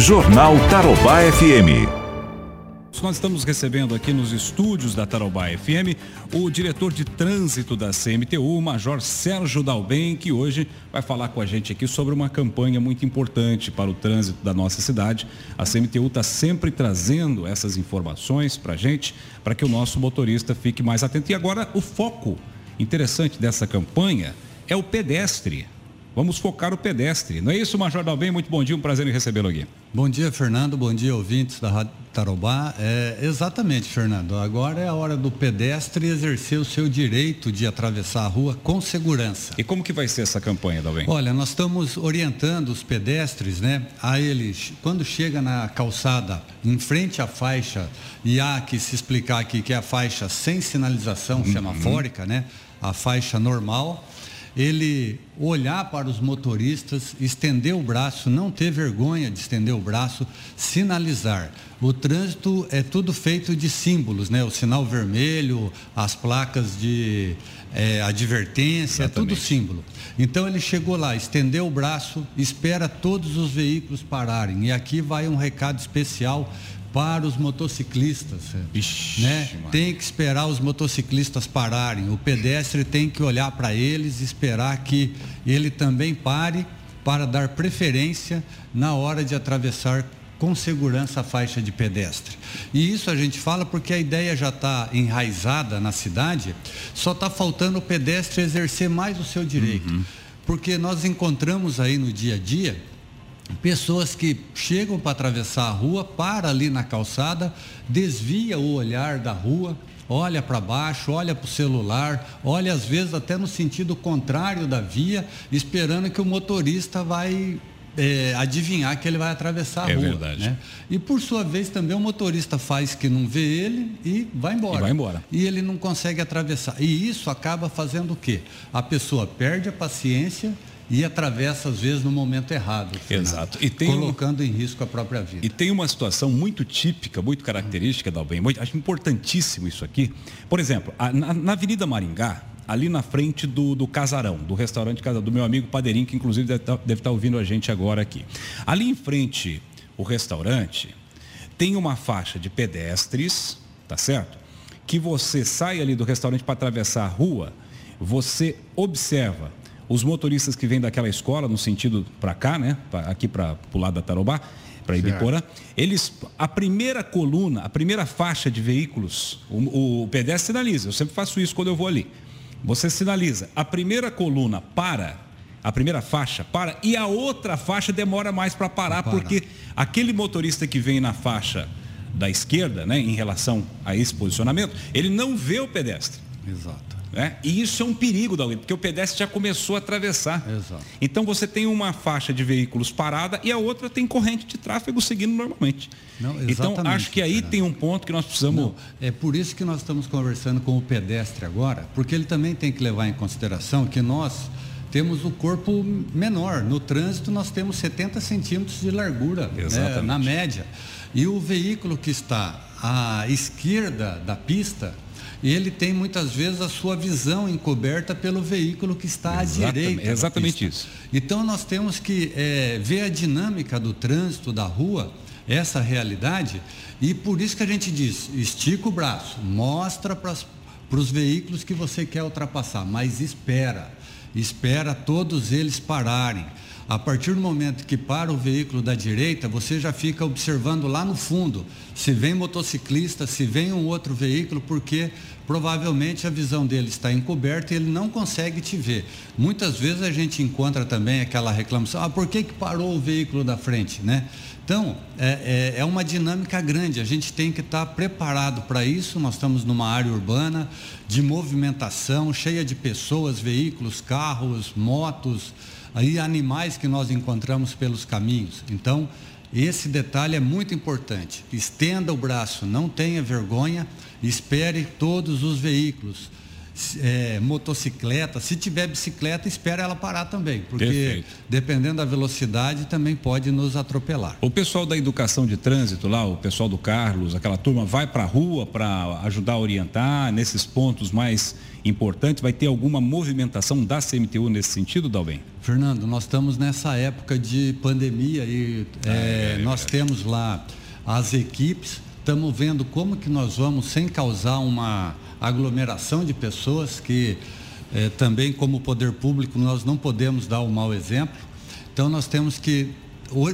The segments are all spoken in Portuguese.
Jornal Tarobá FM. Nós estamos recebendo aqui nos estúdios da Tarobá FM o diretor de trânsito da CMTU, o Major Sérgio Dalben, que hoje vai falar com a gente aqui sobre uma campanha muito importante para o trânsito da nossa cidade. A CMTU está sempre trazendo essas informações para a gente, para que o nosso motorista fique mais atento. E agora o foco interessante dessa campanha é o pedestre. Vamos focar o pedestre. Não é isso, Major Dalben? Muito bom dia, um prazer em recebê-lo aqui. Bom dia, Fernando. Bom dia, ouvintes da Rádio Tarobá. É, exatamente, Fernando. Agora é a hora do pedestre exercer o seu direito de atravessar a rua com segurança. E como que vai ser essa campanha, Dalben? Olha, nós estamos orientando os pedestres, né? A eles, quando chega na calçada, em frente à faixa, e há que se explicar aqui que é a faixa sem sinalização uhum. semafórica, né? A faixa normal ele olhar para os motoristas, estender o braço, não ter vergonha de estender o braço, sinalizar. O trânsito é tudo feito de símbolos, né? O sinal vermelho, as placas de é, advertência, Exatamente. é tudo símbolo. Então ele chegou lá, estendeu o braço, espera todos os veículos pararem. E aqui vai um recado especial para os motociclistas. Ixi, né? Tem que esperar os motociclistas pararem. O pedestre tem que olhar para eles, esperar que ele também pare para dar preferência na hora de atravessar com segurança a faixa de pedestre. E isso a gente fala porque a ideia já está enraizada na cidade, só está faltando o pedestre exercer mais o seu direito. Uhum. Porque nós encontramos aí no dia a dia pessoas que chegam para atravessar a rua, para ali na calçada, desvia o olhar da rua, olha para baixo, olha para o celular, olha às vezes até no sentido contrário da via, esperando que o motorista vai é, adivinhar que ele vai atravessar a é rua. Verdade. Né? E por sua vez também o motorista faz que não vê ele e vai embora. E vai embora. E ele não consegue atravessar. E isso acaba fazendo o quê? A pessoa perde a paciência e atravessa às vezes no momento errado. Exato. E tem colocando um... em risco a própria vida. E tem uma situação muito típica, muito característica da UBEM, acho importantíssimo isso aqui. Por exemplo, a, na, na, Avenida Maringá, ali na frente do, do Casarão, do restaurante Casarão, do meu amigo Padeirinho, que inclusive deve estar, tá, deve estar tá ouvindo a gente agora aqui. Ali em frente o restaurante tem uma faixa de pedestres, tá certo? Que você sai ali do restaurante para atravessar a rua, você observa os motoristas que vêm daquela escola, no sentido para cá, né? Aqui para o lado da Tarobá, para Ibiporã, eles, a primeira coluna, a primeira faixa de veículos, o, o pedestre sinaliza, eu sempre faço isso quando eu vou ali. Você sinaliza, a primeira coluna para, a primeira faixa para, e a outra faixa demora mais para parar, para. porque aquele motorista que vem na faixa da esquerda, né, em relação a esse posicionamento, ele não vê o pedestre. Exato. Né? E isso é um perigo, Dauli, porque o pedestre já começou a atravessar. Exato. Então você tem uma faixa de veículos parada e a outra tem corrente de tráfego seguindo normalmente. Não, então acho que aí tem um ponto que nós precisamos. Não, é por isso que nós estamos conversando com o pedestre agora, porque ele também tem que levar em consideração que nós temos o corpo menor. No trânsito nós temos 70 centímetros de largura né, na média. E o veículo que está à esquerda da pista ele tem muitas vezes a sua visão encoberta pelo veículo que está à direita. Exatamente isso. Então nós temos que é, ver a dinâmica do trânsito da rua, essa realidade, e por isso que a gente diz, estica o braço, mostra para os veículos que você quer ultrapassar, mas espera, espera todos eles pararem. A partir do momento que para o veículo da direita, você já fica observando lá no fundo se vem motociclista, se vem um outro veículo, porque provavelmente a visão dele está encoberta e ele não consegue te ver. Muitas vezes a gente encontra também aquela reclamação, ah, por que, que parou o veículo da frente, né? Então, é, é, é uma dinâmica grande, a gente tem que estar preparado para isso. Nós estamos numa área urbana de movimentação, cheia de pessoas, veículos, carros, motos, aí animais que nós encontramos pelos caminhos. Então, esse detalhe é muito importante. Estenda o braço, não tenha vergonha, espere todos os veículos. É, motocicleta, se tiver bicicleta, espere ela parar também, porque Perfeito. dependendo da velocidade também pode nos atropelar. O pessoal da educação de trânsito lá, o pessoal do Carlos, aquela turma vai para a rua para ajudar a orientar nesses pontos mais importantes, vai ter alguma movimentação da CMTU nesse sentido, Dalben? Fernando, nós estamos nessa época de pandemia e é, é, nós temos lá as equipes, estamos vendo como que nós vamos, sem causar uma aglomeração de pessoas, que é, também como poder público nós não podemos dar o um mau exemplo. Então nós temos que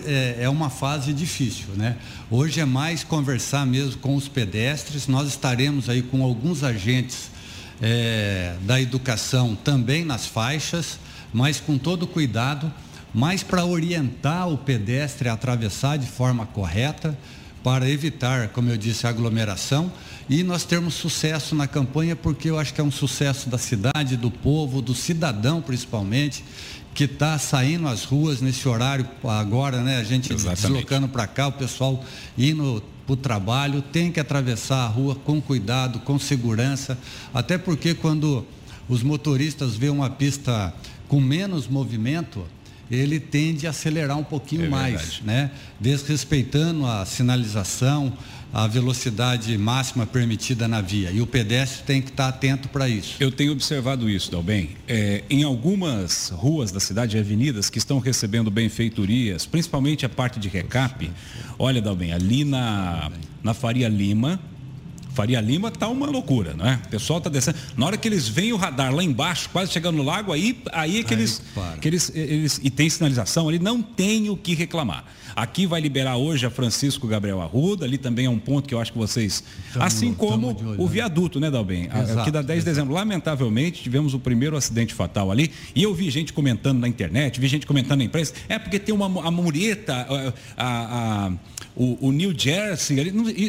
é, é uma fase difícil, né? Hoje é mais conversar mesmo com os pedestres. Nós estaremos aí com alguns agentes é, da educação também nas faixas, mas com todo cuidado, mais para orientar o pedestre a atravessar de forma correta, para evitar, como eu disse, a aglomeração e nós termos sucesso na campanha, porque eu acho que é um sucesso da cidade, do povo, do cidadão principalmente, que está saindo às ruas nesse horário agora, né? A gente Exatamente. deslocando para cá, o pessoal indo para o trabalho, tem que atravessar a rua com cuidado, com segurança, até porque quando os motoristas vêem uma pista com menos movimento, ele tende a acelerar um pouquinho é mais, né? Desrespeitando a sinalização, a velocidade máxima permitida na via. E o pedestre tem que estar atento para isso. Eu tenho observado isso, Dalben. É, em algumas ruas da cidade avenidas que estão recebendo benfeitorias, principalmente a parte de recap, olha, Dalben, ali na, na Faria Lima, Faria Lima tá uma loucura, não é? O pessoal tá descendo. Na hora que eles veem o radar lá embaixo, quase chegando no lago, aí, aí é que, aí, eles, que eles, eles. E tem sinalização ali, não tem o que reclamar. Aqui vai liberar hoje a Francisco Gabriel Arruda, ali também é um ponto que eu acho que vocês. Tamo, assim como o viaduto, né, Dalben? Exato, Aqui da 10 de dezembro. Lamentavelmente, tivemos o primeiro acidente fatal ali. E eu vi gente comentando na internet, vi gente comentando na imprensa. É porque tem uma a mureta, a, a, a o, o, New Jersey.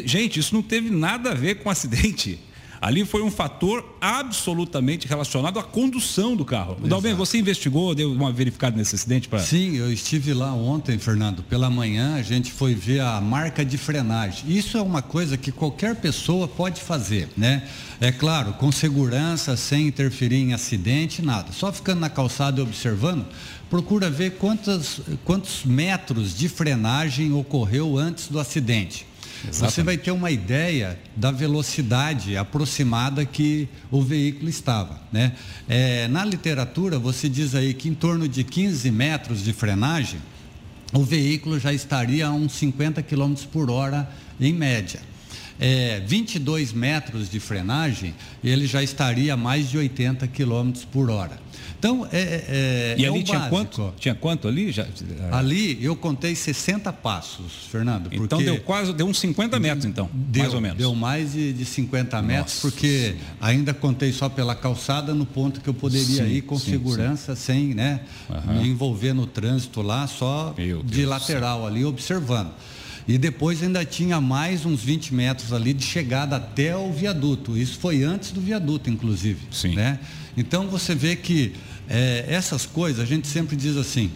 Gente, isso não teve nada a ver com acidente. Ali foi um fator absolutamente relacionado à condução do carro. Exato. Dalben, você investigou, deu uma verificada nesse acidente? Pra... Sim, eu estive lá ontem, Fernando. Pela manhã a gente foi ver a marca de frenagem. Isso é uma coisa que qualquer pessoa pode fazer, né? É claro, com segurança, sem interferir em acidente, nada. Só ficando na calçada e observando, procura ver quantos, quantos metros de frenagem ocorreu antes do acidente. Exatamente. Você vai ter uma ideia da velocidade aproximada que o veículo estava. Né? É, na literatura, você diz aí que em torno de 15 metros de frenagem, o veículo já estaria a uns 50 km por hora em média. É, 22 metros de frenagem, ele já estaria a mais de 80 km por hora. Então, é, é, e é ali tinha quanto? Tinha quanto ali? Já, ali eu contei 60 passos, Fernando. Então deu quase, deu uns 50 metros, então, deu, mais ou menos. Deu mais de, de 50 metros, Nossa. porque ainda contei só pela calçada no ponto que eu poderia sim, ir com sim, segurança, sim. sem né, uhum. me envolver no trânsito lá, só de lateral ali, observando. E depois ainda tinha mais uns 20 metros ali de chegada até o viaduto. Isso foi antes do viaduto, inclusive. Sim. Né? Então você vê que é, essas coisas, a gente sempre diz assim,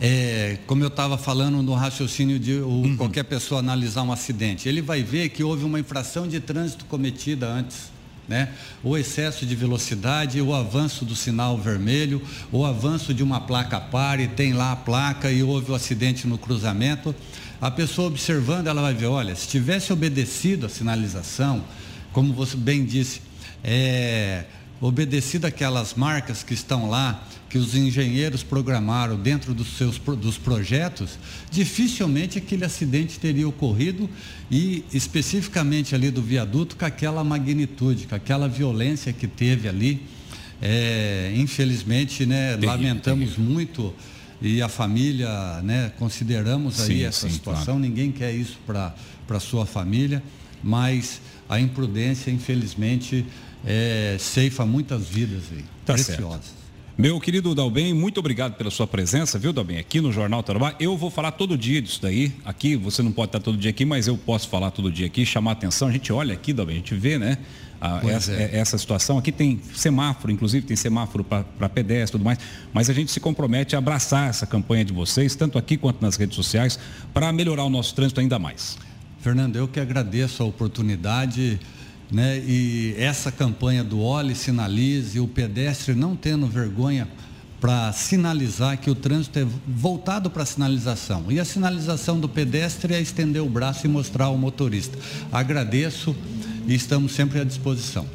é, como eu estava falando no raciocínio de uhum. qualquer pessoa analisar um acidente, ele vai ver que houve uma infração de trânsito cometida antes. Né? O excesso de velocidade, o avanço do sinal vermelho, o avanço de uma placa pare, tem lá a placa e houve o um acidente no cruzamento. A pessoa observando, ela vai ver, olha, se tivesse obedecido a sinalização, como você bem disse, é, obedecido aquelas marcas que estão lá, que os engenheiros programaram dentro dos seus dos projetos, dificilmente aquele acidente teria ocorrido e especificamente ali do viaduto com aquela magnitude, com aquela violência que teve ali. É, infelizmente, né, lamentamos muito e a família, né, consideramos aí sim, essa sim, situação. Claro. Ninguém quer isso para para sua família, mas a imprudência, infelizmente, é, ceifa muitas vidas aí, tá preciosas. Certo. Meu querido Dalben, muito obrigado pela sua presença, viu, Dalben, aqui no Jornal Tarobá. Eu vou falar todo dia disso daí. Aqui, você não pode estar todo dia aqui, mas eu posso falar todo dia aqui, chamar atenção. A gente olha aqui, Dalben, a gente vê, né? essa, é. é. essa, situação. Aqui tem semáforo, inclusive tem semáforo para pedestre e tudo mais, mas a gente se compromete a abraçar essa campanha de vocês, tanto aqui quanto nas redes sociais, para melhorar o nosso trânsito ainda mais. Fernando, eu que agradeço a oportunidade né? E essa campanha do Olhe, Sinalize, o pedestre não tendo vergonha para sinalizar que o trânsito é voltado para a sinalização. E a sinalização do pedestre é estender o braço e mostrar ao motorista. Agradeço e estamos sempre à disposição.